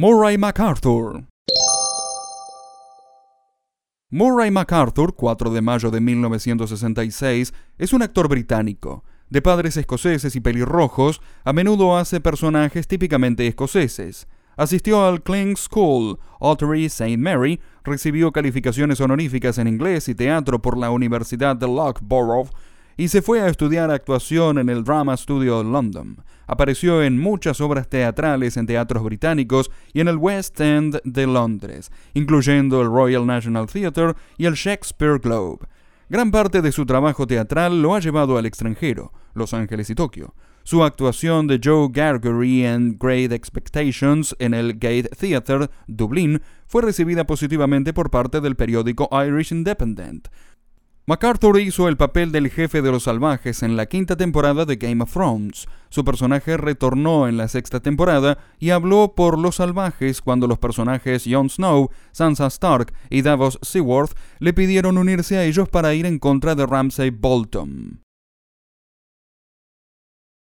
Murray MacArthur. Murray MacArthur, 4 de mayo de 1966, es un actor británico. De padres escoceses y pelirrojos, a menudo hace personajes típicamente escoceses. Asistió al King's School, Ottery St. Mary, recibió calificaciones honoríficas en inglés y teatro por la Universidad de Loughborough y se fue a estudiar actuación en el Drama Studio London. Apareció en muchas obras teatrales en teatros británicos y en el West End de Londres, incluyendo el Royal National Theatre y el Shakespeare Globe. Gran parte de su trabajo teatral lo ha llevado al extranjero, Los Ángeles y Tokio. Su actuación de Joe Gargery en Great Expectations en el Gate Theatre, Dublín, fue recibida positivamente por parte del periódico Irish Independent. MacArthur hizo el papel del jefe de los salvajes en la quinta temporada de Game of Thrones. Su personaje retornó en la sexta temporada y habló por los salvajes cuando los personajes Jon Snow, Sansa Stark y Davos Seaworth le pidieron unirse a ellos para ir en contra de Ramsay Bolton.